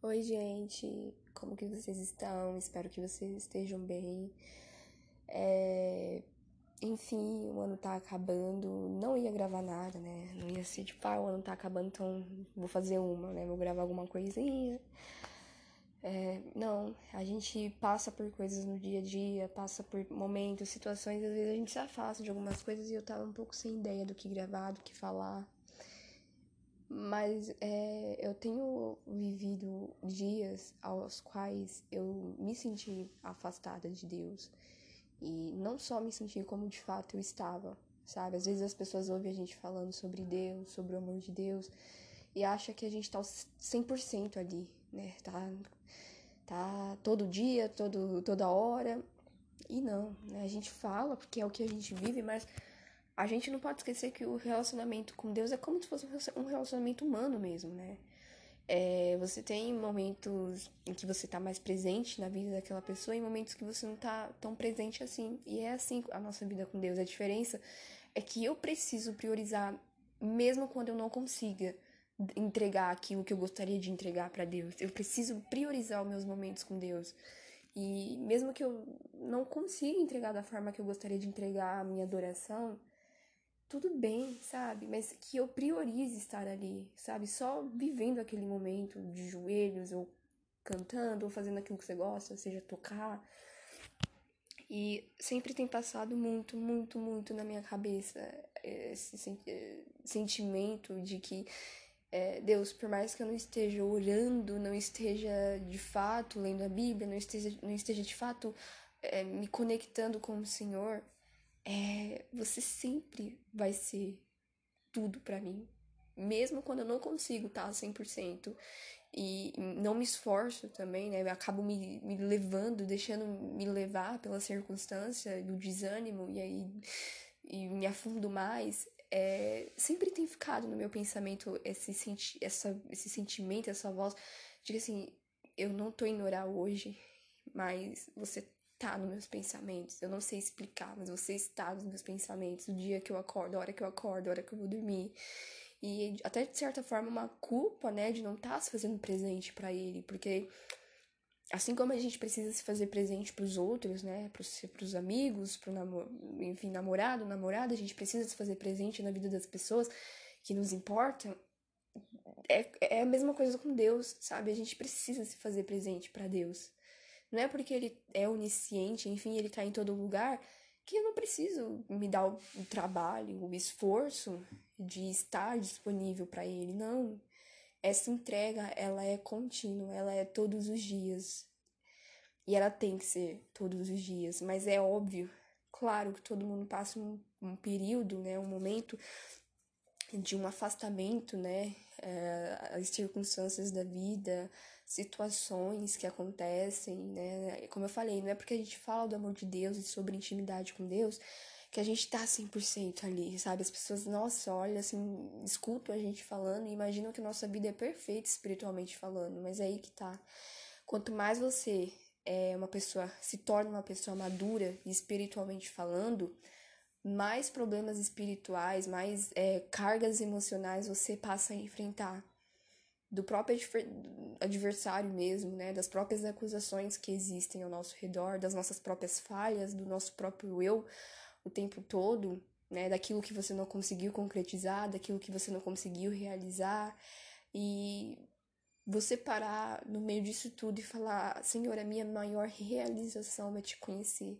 Oi, gente, como que vocês estão? Espero que vocês estejam bem. É... Enfim, o ano tá acabando. Não ia gravar nada, né? Não ia ser tipo, ah, o ano tá acabando, então vou fazer uma, né? Vou gravar alguma coisinha. É... Não, a gente passa por coisas no dia a dia, passa por momentos, situações, às vezes a gente se afasta de algumas coisas e eu tava um pouco sem ideia do que gravar, do que falar. Mas é, eu tenho vivido dias aos quais eu me senti afastada de Deus. E não só me senti como de fato eu estava, sabe? Às vezes as pessoas ouvem a gente falando sobre Deus, sobre o amor de Deus, e acha que a gente tá 100% ali, né? Tá, tá todo dia, todo, toda hora. E não, né? A gente fala porque é o que a gente vive, mas a gente não pode esquecer que o relacionamento com Deus é como se fosse um relacionamento humano mesmo, né? É, você tem momentos em que você tá mais presente na vida daquela pessoa e momentos que você não tá tão presente assim. E é assim a nossa vida com Deus. A diferença é que eu preciso priorizar, mesmo quando eu não consiga entregar aquilo que eu gostaria de entregar para Deus. Eu preciso priorizar os meus momentos com Deus. E mesmo que eu não consiga entregar da forma que eu gostaria de entregar a minha adoração, tudo bem, sabe? Mas que eu priorize estar ali, sabe? Só vivendo aquele momento de joelhos, ou cantando, ou fazendo aquilo que você gosta, seja tocar. E sempre tem passado muito, muito, muito na minha cabeça esse sentimento de que é, Deus, por mais que eu não esteja orando, não esteja de fato lendo a Bíblia, não esteja, não esteja de fato é, me conectando com o Senhor, é, você sempre vai ser tudo para mim. Mesmo quando eu não consigo estar tá 100%. E não me esforço também, né? Eu acabo me, me levando, deixando me levar pela circunstância, do desânimo, e aí e me afundo mais. É, sempre tem ficado no meu pensamento esse, senti essa, esse sentimento, essa voz de que assim, eu não tô indo orar hoje, mas você tá nos meus pensamentos. Eu não sei explicar, mas você está nos meus pensamentos. O dia que eu acordo, a hora que eu acordo, a hora que eu vou dormir. E até de certa forma uma culpa, né, de não estar tá se fazendo presente para ele, porque assim como a gente precisa se fazer presente para os outros, né, para os amigos, para namor enfim, namorado, namorada, a gente precisa se fazer presente na vida das pessoas que nos importam. É, é a mesma coisa com Deus, sabe? A gente precisa se fazer presente para Deus. Não é porque ele é onisciente, enfim, ele tá em todo lugar, que eu não preciso me dar o, trabalho, o esforço de estar disponível para ele. Não. Essa entrega, ela é contínua, ela é todos os dias. E ela tem que ser todos os dias, mas é óbvio, claro que todo mundo passa um, um período, né, um momento de um afastamento, né, é, as circunstâncias da vida, situações que acontecem, né? Como eu falei, não é porque a gente fala do amor de Deus e sobre intimidade com Deus que a gente tá 100% ali, sabe? As pessoas, nossa, olha, assim, escutam a gente falando e imaginam que a nossa vida é perfeita espiritualmente falando, mas é aí que tá. Quanto mais você é uma pessoa, se torna uma pessoa madura espiritualmente falando, mais problemas espirituais, mais é, cargas emocionais você passa a enfrentar do próprio adversário mesmo, né, das próprias acusações que existem ao nosso redor, das nossas próprias falhas, do nosso próprio eu o tempo todo, né, daquilo que você não conseguiu concretizar, daquilo que você não conseguiu realizar. E você parar no meio disso tudo e falar, Senhor, a minha maior realização é te conhecer.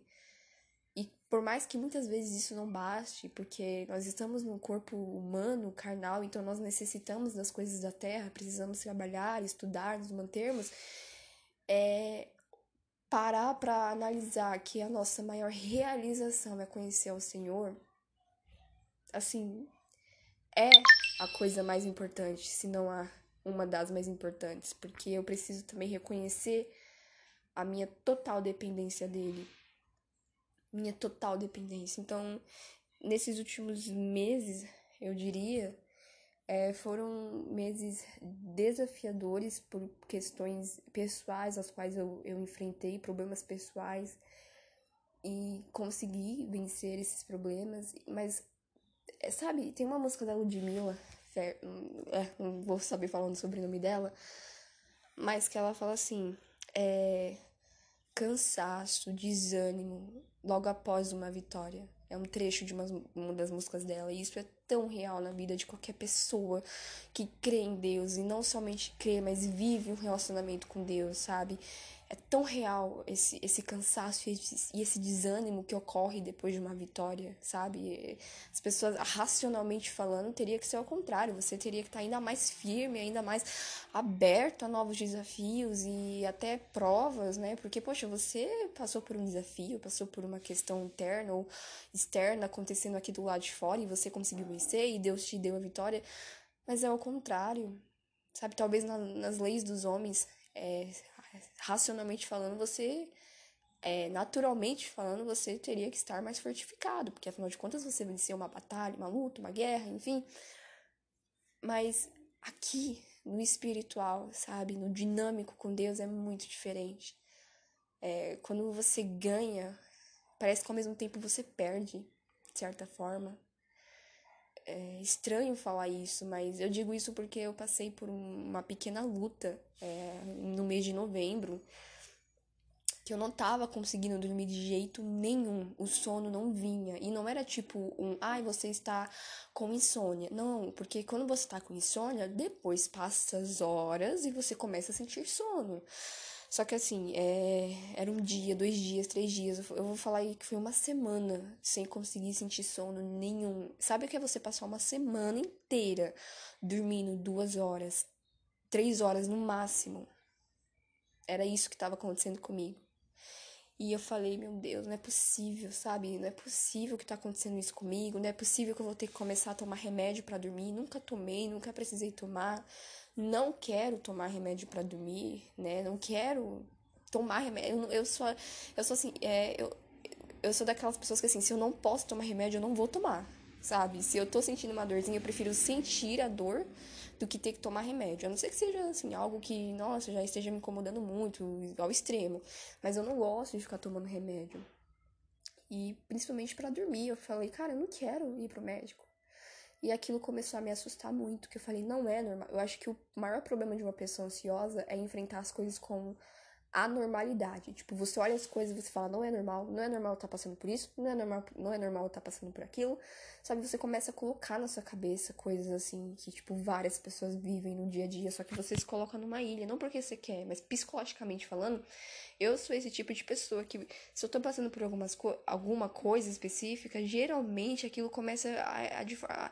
Por mais que muitas vezes isso não baste, porque nós estamos num corpo humano, carnal, então nós necessitamos das coisas da terra, precisamos trabalhar, estudar, nos mantermos, é parar para analisar que a nossa maior realização é conhecer o Senhor, assim, é a coisa mais importante, se não a uma das mais importantes, porque eu preciso também reconhecer a minha total dependência dele minha total dependência. Então, nesses últimos meses, eu diria, é, foram meses desafiadores por questões pessoais, as quais eu, eu enfrentei, problemas pessoais, e consegui vencer esses problemas. Mas, é, sabe, tem uma música da Ludmilla, é, não vou saber falando o nome dela, mas que ela fala assim: é, cansaço, desânimo, logo após uma vitória. É um trecho de uma, uma das músicas dela, e isso é tão real na vida de qualquer pessoa que crê em Deus e não somente crê, mas vive um relacionamento com Deus, sabe? É tão real esse, esse cansaço e esse, desânimo que ocorre depois de uma vitória, sabe? As pessoas, racionalmente falando, teria que ser ao contrário. Você teria que estar ainda mais firme, ainda mais aberto a novos desafios e até provas, né? Porque, poxa, você passou por um desafio, passou por uma questão interna ou externa acontecendo aqui do lado de fora e você conseguiu vencer e Deus te deu a vitória. Mas é ao contrário, sabe? Talvez na, nas leis dos homens. É, racionalmente falando, você, é, naturalmente falando, você teria que estar mais fortificado, porque afinal de contas você venceu uma batalha, uma luta, uma guerra, enfim. Mas aqui, no espiritual, sabe, no dinâmico com Deus é muito diferente. É, quando você ganha, parece que ao mesmo tempo você perde, de certa forma. É estranho falar isso, mas eu digo isso porque eu passei por uma pequena luta é, no mês de novembro que eu não tava conseguindo dormir de jeito nenhum. O sono não vinha. E não era tipo um, ai, você está com insônia. Não, porque quando você tá com insônia, depois passa as horas e você começa a sentir sono. Só que assim, é... era um dia, dois dias, três dias. Eu vou falar aí que foi uma semana sem conseguir sentir sono nenhum. Sabe o que é você passar uma semana inteira dormindo duas horas, três horas no máximo? Era isso que estava acontecendo comigo. E eu falei, meu Deus, não é possível, sabe? Não é possível que tá acontecendo isso comigo. Não é possível que eu vou ter que começar a tomar remédio para dormir. Nunca tomei, nunca precisei tomar não quero tomar remédio para dormir, né? Não quero tomar remédio. Eu, eu sou, eu sou assim, é, eu, eu sou daquelas pessoas que assim, se eu não posso tomar remédio, eu não vou tomar, sabe? Se eu tô sentindo uma dorzinha, eu prefiro sentir a dor do que ter que tomar remédio. A não ser que seja assim, algo que, nossa, já esteja me incomodando muito, ao extremo. Mas eu não gosto de ficar tomando remédio. E principalmente para dormir, eu falei, cara, eu não quero ir pro médico. E aquilo começou a me assustar muito, que eu falei, não é normal. Eu acho que o maior problema de uma pessoa ansiosa é enfrentar as coisas com anormalidade. Tipo, você olha as coisas e você fala, não é normal, não é normal estar tá passando por isso, não é normal, não é normal estar tá passando por aquilo. Sabe, você começa a colocar na sua cabeça coisas assim que, tipo, várias pessoas vivem no dia a dia, só que você se coloca numa ilha, não porque você quer, mas psicologicamente falando, eu sou esse tipo de pessoa que, se eu tô passando por algumas co alguma coisa específica, geralmente aquilo começa a, a, a,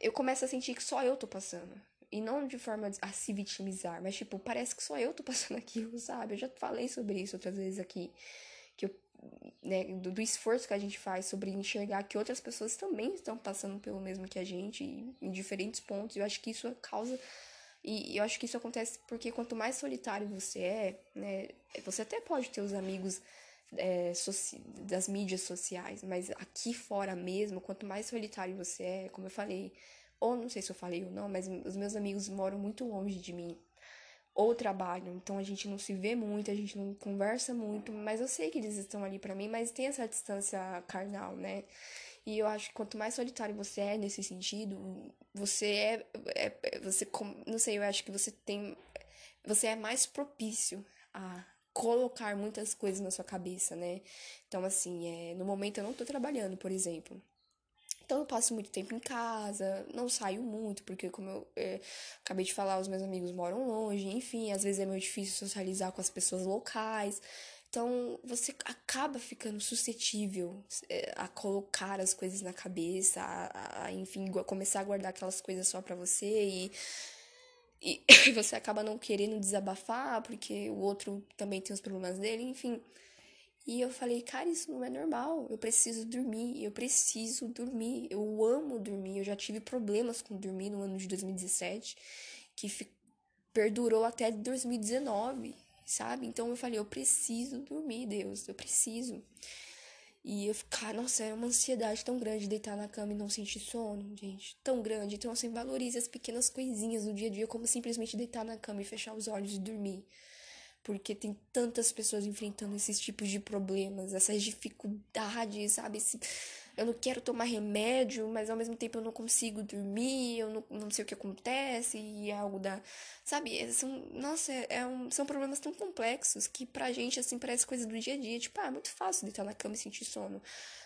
Eu começo a sentir que só eu tô passando. E não de forma a se vitimizar, mas tipo, parece que só eu tô passando aquilo, sabe? Eu já falei sobre isso outras vezes aqui. Que eu, né, do, do esforço que a gente faz sobre enxergar que outras pessoas também estão passando pelo mesmo que a gente, em diferentes pontos. Eu acho que isso causa e eu acho que isso acontece porque quanto mais solitário você é, né, você até pode ter os amigos é, das mídias sociais, mas aqui fora mesmo, quanto mais solitário você é, como eu falei, ou não sei se eu falei ou não, mas os meus amigos moram muito longe de mim, ou trabalham, então a gente não se vê muito, a gente não conversa muito, mas eu sei que eles estão ali para mim, mas tem essa distância carnal, né? E eu acho que quanto mais solitário você é nesse sentido, você é, é, é você não sei, eu acho que você tem você é mais propício a colocar muitas coisas na sua cabeça, né? Então assim, é, no momento eu não tô trabalhando, por exemplo. Então eu passo muito tempo em casa, não saio muito, porque como eu é, acabei de falar, os meus amigos moram longe, enfim, às vezes é meio difícil socializar com as pessoas locais. Então você acaba ficando suscetível é, a colocar as coisas na cabeça, a, a enfim, começar a guardar aquelas coisas só para você e, e você acaba não querendo desabafar porque o outro também tem os problemas dele, enfim. E eu falei, cara, isso não é normal. Eu preciso dormir, eu preciso dormir. Eu amo dormir. Eu já tive problemas com dormir no ano de 2017, que perdurou até 2019 sabe? Então eu falei, eu preciso dormir, Deus, eu preciso. E eu ficar, nossa, é uma ansiedade tão grande deitar na cama e não sentir sono, gente, tão grande. Então, assim, valorize as pequenas coisinhas do dia a dia, como simplesmente deitar na cama e fechar os olhos e dormir. Porque tem tantas pessoas enfrentando esses tipos de problemas, essas dificuldades, sabe? Esse, eu não quero tomar remédio, mas ao mesmo tempo eu não consigo dormir, eu não, não sei o que acontece, e é algo da. Sabe? É, são, nossa, é, é um, são problemas tão complexos que pra gente, assim, parece coisa do dia a dia. Tipo, ah, é muito fácil deitar na cama e sentir sono.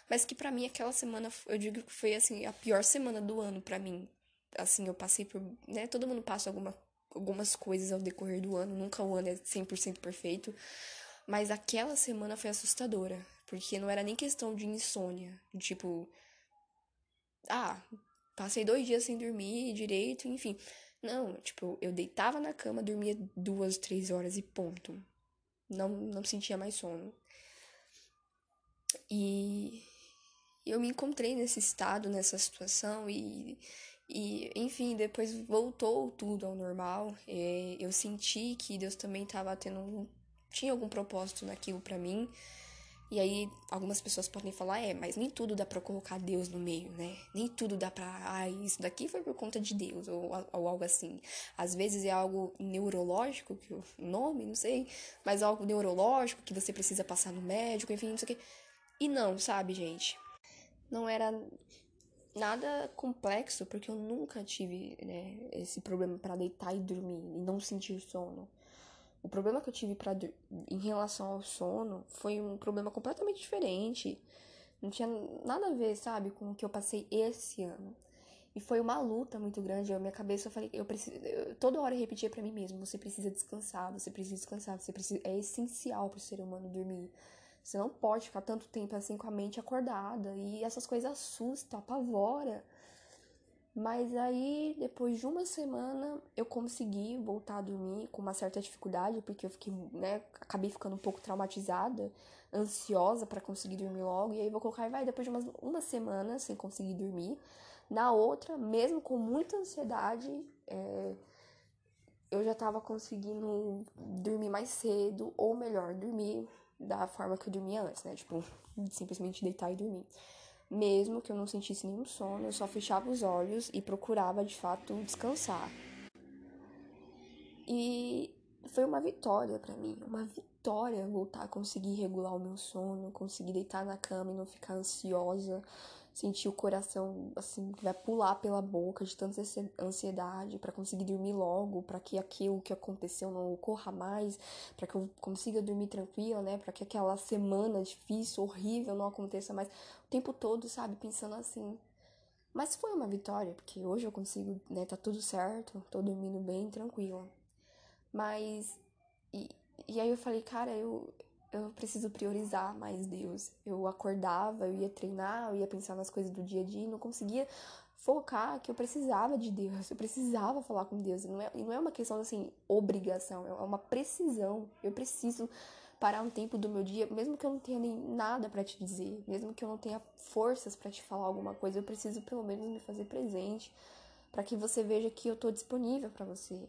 Mas que pra mim, aquela semana, eu digo que foi, assim, a pior semana do ano pra mim. Assim, eu passei por. né? Todo mundo passa alguma, algumas coisas ao decorrer do ano, nunca o ano é 100% perfeito. Mas aquela semana foi assustadora. Porque não era nem questão de insônia. Tipo. Ah, passei dois dias sem dormir direito, enfim. Não, tipo, eu deitava na cama, dormia duas, três horas e ponto. Não, não sentia mais sono. E eu me encontrei nesse estado, nessa situação, e, e enfim, depois voltou tudo ao normal. Eu senti que Deus também estava tendo. tinha algum propósito naquilo para mim. E aí, algumas pessoas podem falar, é, mas nem tudo dá para colocar Deus no meio, né? Nem tudo dá pra, ah, isso daqui foi por conta de Deus, ou, ou algo assim. Às vezes é algo neurológico, que o nome, não sei, mas algo neurológico que você precisa passar no médico, enfim, não sei o quê. E não, sabe, gente? Não era nada complexo, porque eu nunca tive né, esse problema para deitar e dormir e não sentir sono. O problema que eu tive pra, em relação ao sono foi um problema completamente diferente. Não tinha nada a ver, sabe, com o que eu passei esse ano. E foi uma luta muito grande. Eu, minha cabeça, eu falei, eu preciso. Eu, toda hora eu repetia para mim mesmo: você precisa descansar, você precisa descansar, você precisa. É essencial pro ser humano dormir. Você não pode ficar tanto tempo assim com a mente acordada. E essas coisas assustam, apavora. Mas aí, depois de uma semana, eu consegui voltar a dormir com uma certa dificuldade, porque eu fiquei, né, acabei ficando um pouco traumatizada, ansiosa para conseguir dormir logo. E aí vou colocar, vai, depois de umas, uma semana sem conseguir dormir. Na outra, mesmo com muita ansiedade, é, eu já tava conseguindo dormir mais cedo, ou melhor, dormir da forma que eu dormia antes, né? Tipo, simplesmente deitar e dormir. Mesmo que eu não sentisse nenhum sono, eu só fechava os olhos e procurava de fato descansar. E foi uma vitória para mim, uma vitória voltar a conseguir regular o meu sono, conseguir deitar na cama e não ficar ansiosa, sentir o coração assim que vai pular pela boca de tanta ansiedade para conseguir dormir logo, para que aquilo que aconteceu não ocorra mais, para que eu consiga dormir tranquila, né, para que aquela semana difícil, horrível não aconteça mais. O tempo todo, sabe, pensando assim. Mas foi uma vitória, porque hoje eu consigo, né, tá tudo certo, tô dormindo bem, tranquila. Mas e, e aí eu falei, cara, eu eu preciso priorizar mais Deus. Eu acordava, eu ia treinar, eu ia pensar nas coisas do dia a dia e não conseguia focar que eu precisava de Deus, eu precisava falar com Deus. E não é, não é uma questão assim, obrigação, é uma precisão. Eu preciso parar um tempo do meu dia, mesmo que eu não tenha nem nada para te dizer, mesmo que eu não tenha forças para te falar alguma coisa, eu preciso pelo menos me fazer presente para que você veja que eu tô disponível para você,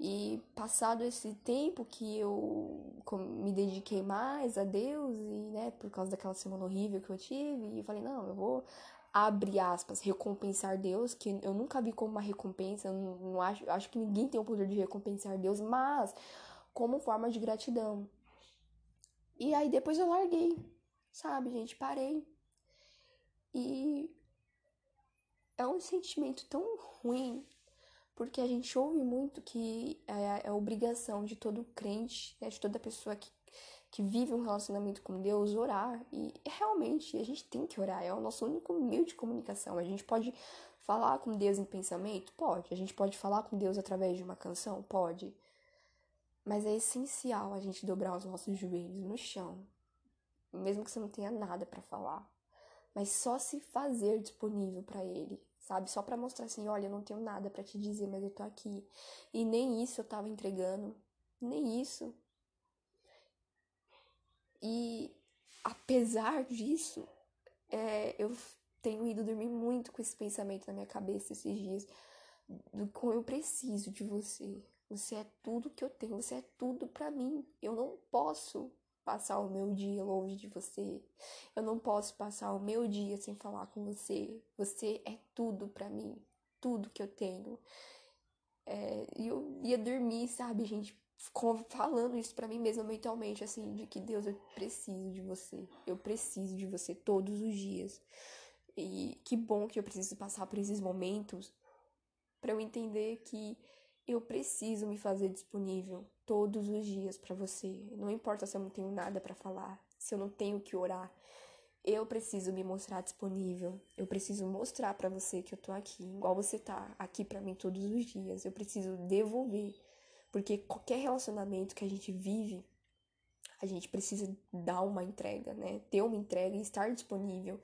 e passado esse tempo que eu me dediquei mais a Deus e, né, por causa daquela semana horrível que eu tive, eu falei, não, eu vou abre aspas, recompensar Deus, que eu nunca vi como uma recompensa, não acho, acho que ninguém tem o poder de recompensar Deus, mas como forma de gratidão. E aí depois eu larguei, sabe, gente, parei. E é um sentimento tão ruim porque a gente ouve muito que é, é obrigação de todo crente, né, de toda pessoa que, que vive um relacionamento com Deus, orar. E realmente a gente tem que orar, é o nosso único meio de comunicação. A gente pode falar com Deus em pensamento? Pode. A gente pode falar com Deus através de uma canção? Pode. Mas é essencial a gente dobrar os nossos joelhos no chão, mesmo que você não tenha nada para falar, mas só se fazer disponível para Ele sabe? Só para mostrar assim, olha, eu não tenho nada para te dizer, mas eu tô aqui. E nem isso eu tava entregando, nem isso. E apesar disso, é, eu tenho ido dormir muito com esse pensamento na minha cabeça esses dias, do como eu preciso de você. Você é tudo que eu tenho, você é tudo para mim. Eu não posso passar o meu dia longe de você. Eu não posso passar o meu dia sem falar com você. Você é tudo para mim, tudo que eu tenho. É, eu ia dormir, sabe, gente, falando isso para mim mesma mentalmente, assim, de que Deus, eu preciso de você. Eu preciso de você todos os dias. E que bom que eu preciso passar por esses momentos para eu entender que eu preciso me fazer disponível todos os dias para você. Não importa se eu não tenho nada para falar, se eu não tenho que orar, eu preciso me mostrar disponível. Eu preciso mostrar para você que eu tô aqui, igual você tá aqui para mim todos os dias. Eu preciso devolver, porque qualquer relacionamento que a gente vive, a gente precisa dar uma entrega, né? Ter uma entrega e estar disponível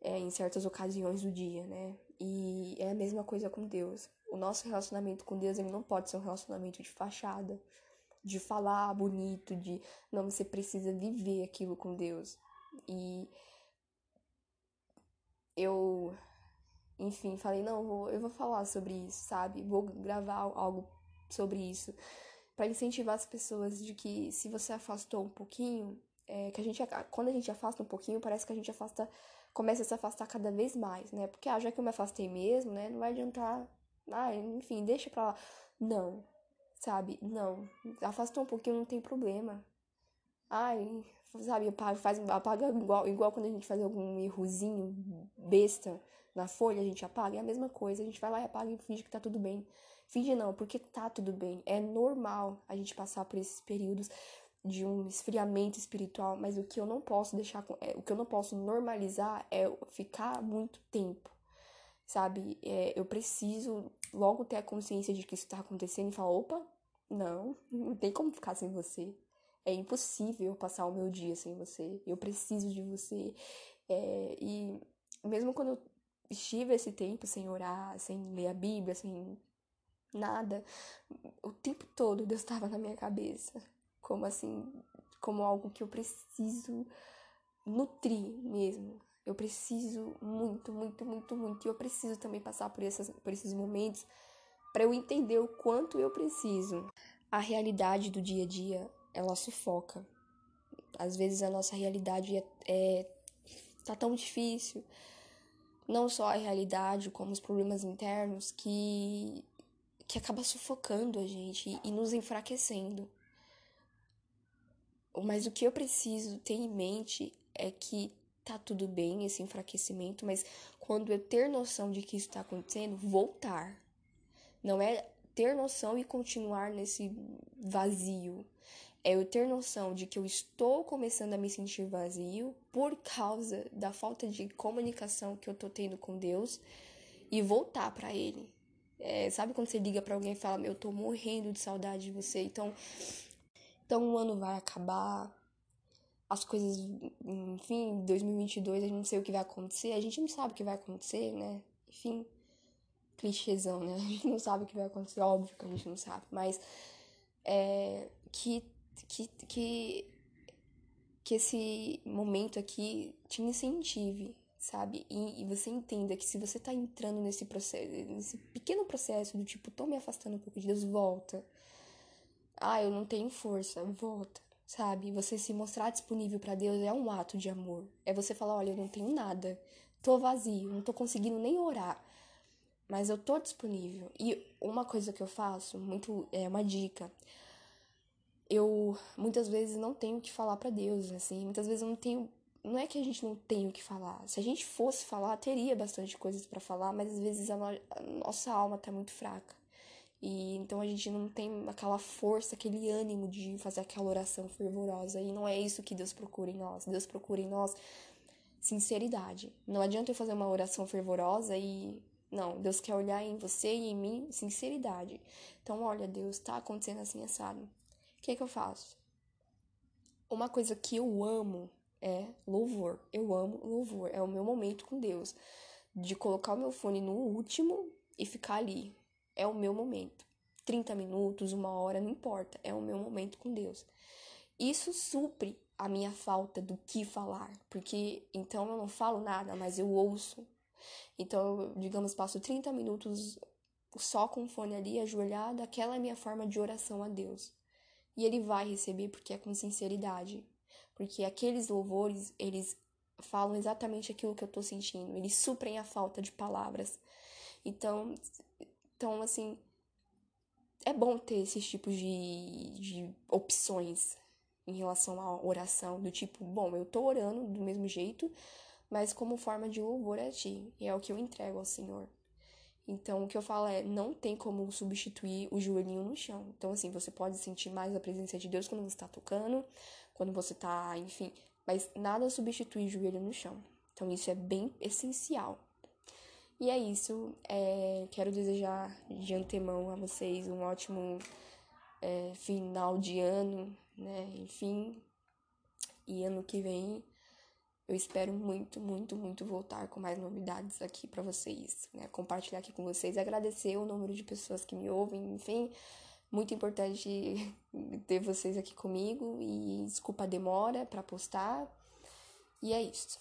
é, em certas ocasiões do dia, né? E é a mesma coisa com Deus. O nosso relacionamento com Deus ele não pode ser um relacionamento de fachada, de falar bonito, de não você precisa viver aquilo com Deus. E eu, enfim, falei, não, eu vou, eu vou falar sobre isso, sabe? Vou gravar algo sobre isso para incentivar as pessoas de que se você afastou um pouquinho, é, que a gente quando a gente afasta um pouquinho, parece que a gente afasta começa a se afastar cada vez mais, né? Porque ah, já que eu me afastei mesmo, né, não vai adiantar, ah, enfim, deixa pra lá. Não. Sabe? Não. Afastou um pouquinho, não tem problema. Ai, sabe, apaga, faz, apaga igual, igual quando a gente faz algum errozinho besta na folha, a gente apaga, é a mesma coisa, a gente vai lá e apaga e finge que tá tudo bem. Finge não, porque tá tudo bem. É normal a gente passar por esses períodos de um esfriamento espiritual, mas o que eu não posso deixar, é, o que eu não posso normalizar é ficar muito tempo, sabe? É, eu preciso logo ter a consciência de que isso tá acontecendo e falar, opa, não, não tem como ficar sem você. É impossível passar o meu dia sem você. Eu preciso de você. É, e mesmo quando eu estive esse tempo sem orar, sem ler a Bíblia, sem nada, o tempo todo Deus estava na minha cabeça. Como assim, como algo que eu preciso nutrir mesmo. Eu preciso muito, muito, muito, muito. E eu preciso também passar por, essas, por esses momentos para eu entender o quanto eu preciso. A realidade do dia a dia ela sufoca. Às vezes a nossa realidade é, é tá tão difícil, não só a realidade, como os problemas internos que que acaba sufocando a gente e nos enfraquecendo. Mas o que eu preciso ter em mente é que tá tudo bem esse enfraquecimento, mas quando eu ter noção de que isso está acontecendo, voltar. Não é ter noção e continuar nesse vazio, é eu ter noção de que eu estou começando a me sentir vazio por causa da falta de comunicação que eu tô tendo com Deus e voltar para Ele. É, sabe quando você liga para alguém e fala, eu tô morrendo de saudade de você, então, então o ano vai acabar, as coisas, enfim, 2022 a gente não sei o que vai acontecer, a gente não sabe o que vai acontecer, né? Enfim, clichêzão, né? A gente não sabe o que vai acontecer, óbvio que a gente não sabe, mas é, que que, que, que esse momento aqui te incentive, sabe? E, e, você entenda que se você tá entrando nesse processo, nesse pequeno processo do tipo, tô me afastando um pouco de Deus, volta. Ah, eu não tenho força, volta, sabe? Você se mostrar disponível para Deus é um ato de amor. É você falar, olha, eu não tenho nada, tô vazio, não tô conseguindo nem orar. Mas eu tô disponível. E uma coisa que eu faço, muito, é uma dica eu muitas vezes não tenho o que falar para Deus, assim, muitas vezes eu não tenho, não é que a gente não tem o que falar. Se a gente fosse falar, teria bastante coisas para falar, mas às vezes a, no, a, nossa alma tá muito fraca. E então a gente não tem aquela força, aquele ânimo de fazer aquela oração fervorosa. E não é isso que Deus procura em nós. Deus procura em nós sinceridade. Não adianta eu fazer uma oração fervorosa e não, Deus quer olhar em você e em mim sinceridade. Então, olha, Deus, tá acontecendo assim assado que, que eu faço? Uma coisa que eu amo é louvor. Eu amo louvor. É o meu momento com Deus. De colocar o meu fone no último e ficar ali. É o meu momento. 30 minutos, uma hora, não importa. É o meu momento com Deus. Isso supre a minha falta do que falar. Porque então eu não falo nada, mas eu ouço. Então, digamos, passo 30 minutos só com o fone ali, ajoelhada. Aquela é minha forma de oração a Deus. E ele vai receber porque é com sinceridade. Porque aqueles louvores, eles falam exatamente aquilo que eu tô sentindo. Eles suprem a falta de palavras. Então, então assim, é bom ter esses tipos de, de opções em relação à oração, do tipo, bom, eu tô orando do mesmo jeito, mas como forma de louvor a ti, e é o que eu entrego ao Senhor. Então, o que eu falo é, não tem como substituir o joelhinho no chão. Então, assim, você pode sentir mais a presença de Deus quando você está tocando, quando você está, enfim, mas nada substitui o joelho no chão. Então, isso é bem essencial. E é isso. É, quero desejar de antemão a vocês um ótimo é, final de ano, né? Enfim. E ano que vem eu espero muito, muito, muito voltar com mais novidades aqui para vocês, né? Compartilhar aqui com vocês, agradecer o número de pessoas que me ouvem, enfim, muito importante ter vocês aqui comigo e desculpa a demora para postar. E é isso.